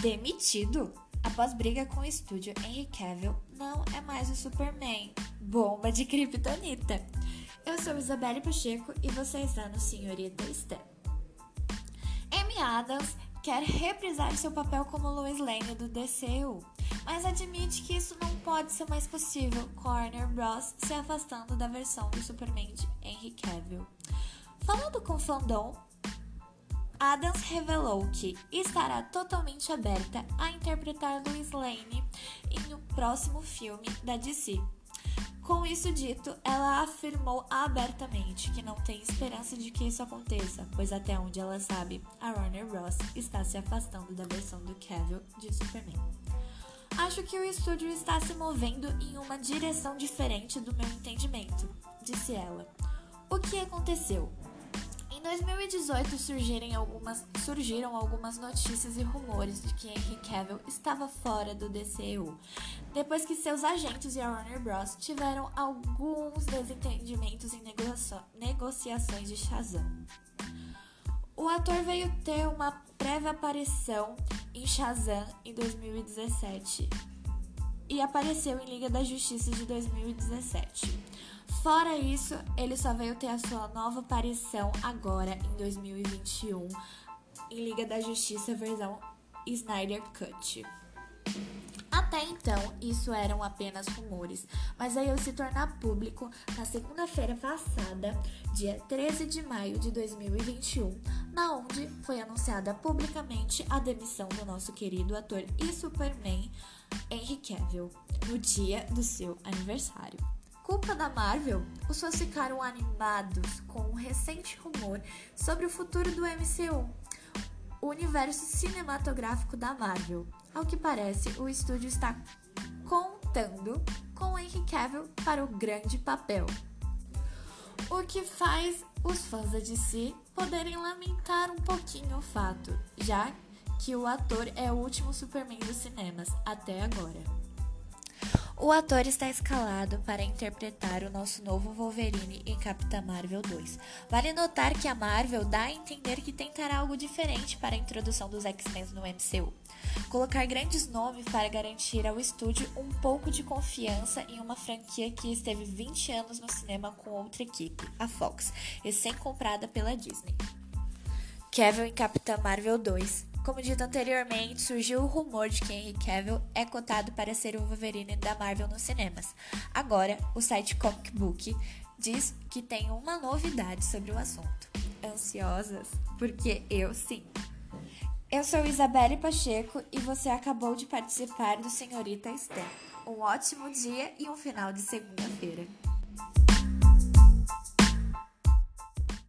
Demitido? Após briga com o estúdio, Henry Cavill não é mais o Superman. Bomba de kryptonita. Eu sou Isabelle Pacheco e você está no Senhorita Stan. Amy Adams quer reprisar seu papel como Lois Lane do DCU, mas admite que isso não pode ser mais possível, com Warner Bros. se afastando da versão do Superman de Henry Cavill. Falando com fandom, Adams revelou que estará totalmente aberta a interpretar Lois Lane em um próximo filme da DC. Com isso dito, ela afirmou abertamente que não tem esperança de que isso aconteça, pois até onde ela sabe, a Warner Bros. está se afastando da versão do Cavill de Superman. Acho que o estúdio está se movendo em uma direção diferente do meu entendimento, disse ela. O que aconteceu? Em 2018 surgiram algumas, surgiram algumas notícias e rumores de que Henry Cavill estava fora do DCU, depois que seus agentes e a Warner Bros. tiveram alguns desentendimentos em negocia negociações de Shazam. O ator veio ter uma prévia aparição em Shazam em 2017 e apareceu em Liga da Justiça de 2017. Fora isso, ele só veio ter a sua nova aparição agora em 2021 em Liga da Justiça versão Snyder Cut. Até então, isso eram apenas rumores, mas veio se tornar público na segunda-feira passada, dia 13 de maio de 2021, na onde foi anunciada publicamente a demissão do nosso querido ator e Superman Henry Cavill, no dia do seu aniversário. Culpa da Marvel, os fãs ficaram animados com um recente rumor sobre o futuro do MCU, o universo cinematográfico da Marvel. Ao que parece, o estúdio está contando com Henry Cavill para o grande papel. O que faz os fãs da DC poderem lamentar um pouquinho o fato, já que o ator é o último Superman dos cinemas até agora. O ator está escalado para interpretar o nosso novo Wolverine em Capitã Marvel 2. Vale notar que a Marvel dá a entender que tentará algo diferente para a introdução dos X-Men no MCU. Colocar grandes nomes para garantir ao estúdio um pouco de confiança em uma franquia que esteve 20 anos no cinema com outra equipe, a Fox, recém-comprada pela Disney. Kevin em Capitã Marvel 2 como dito anteriormente, surgiu o rumor de que Henry Cavill é cotado para ser o Wolverine da Marvel nos cinemas. Agora, o site Comic Book diz que tem uma novidade sobre o assunto. Ansiosas? Porque eu sim. Eu sou Isabelle Pacheco e você acabou de participar do Senhorita Stan. Um ótimo dia e um final de segunda-feira.